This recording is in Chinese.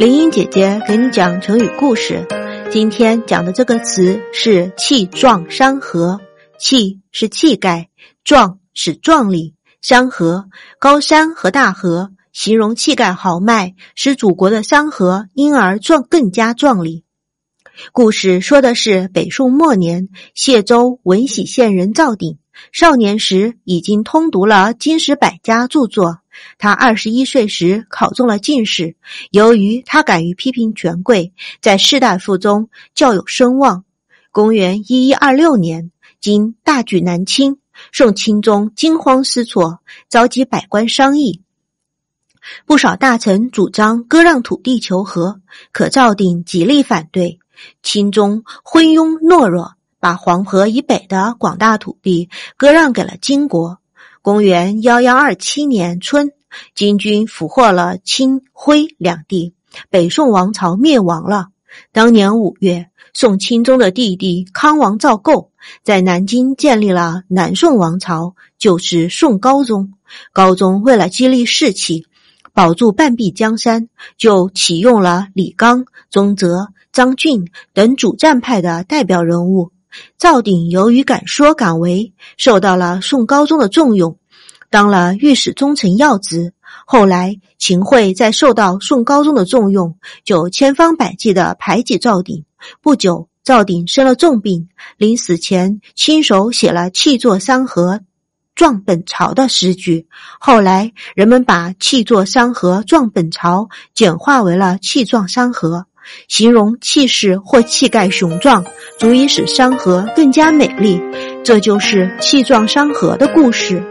林英姐姐给你讲成语故事。今天讲的这个词是“气壮山河”。气是气概，壮是壮丽，山河高山和大河，形容气概豪迈，使祖国的山河因而壮更加壮丽。故事说的是北宋末年，谢州闻喜县人赵鼎，少年时已经通读了经史百家著作。他二十一岁时考中了进士，由于他敢于批评权贵，在士大夫中较有声望。公元一一二六年，经大举南侵，宋钦宗惊慌失措，召集百官商议。不少大臣主张割让土地求和，可赵鼎极力反对。钦宗昏庸懦弱，把黄河以北的广大土地割让给了金国。公元幺幺二七年春，金军俘获了清徽两地，北宋王朝灭亡了。当年五月，宋钦宗的弟弟康王赵构在南京建立了南宋王朝，就是宋高宗。高宗为了激励士气，保住半壁江山，就启用了李纲、宗泽、张俊等主战派的代表人物。赵鼎由于敢说敢为，受到了宋高宗的重用，当了御史中丞要职。后来秦桧在受到宋高宗的重用，就千方百计的排挤赵鼎。不久，赵鼎生了重病，临死前亲手写了“气作山河，壮本朝”的诗句。后来人们把“气作山河，壮本朝”简化为了“气壮山河”。形容气势或气概雄壮，足以使山河更加美丽，这就是气壮山河的故事。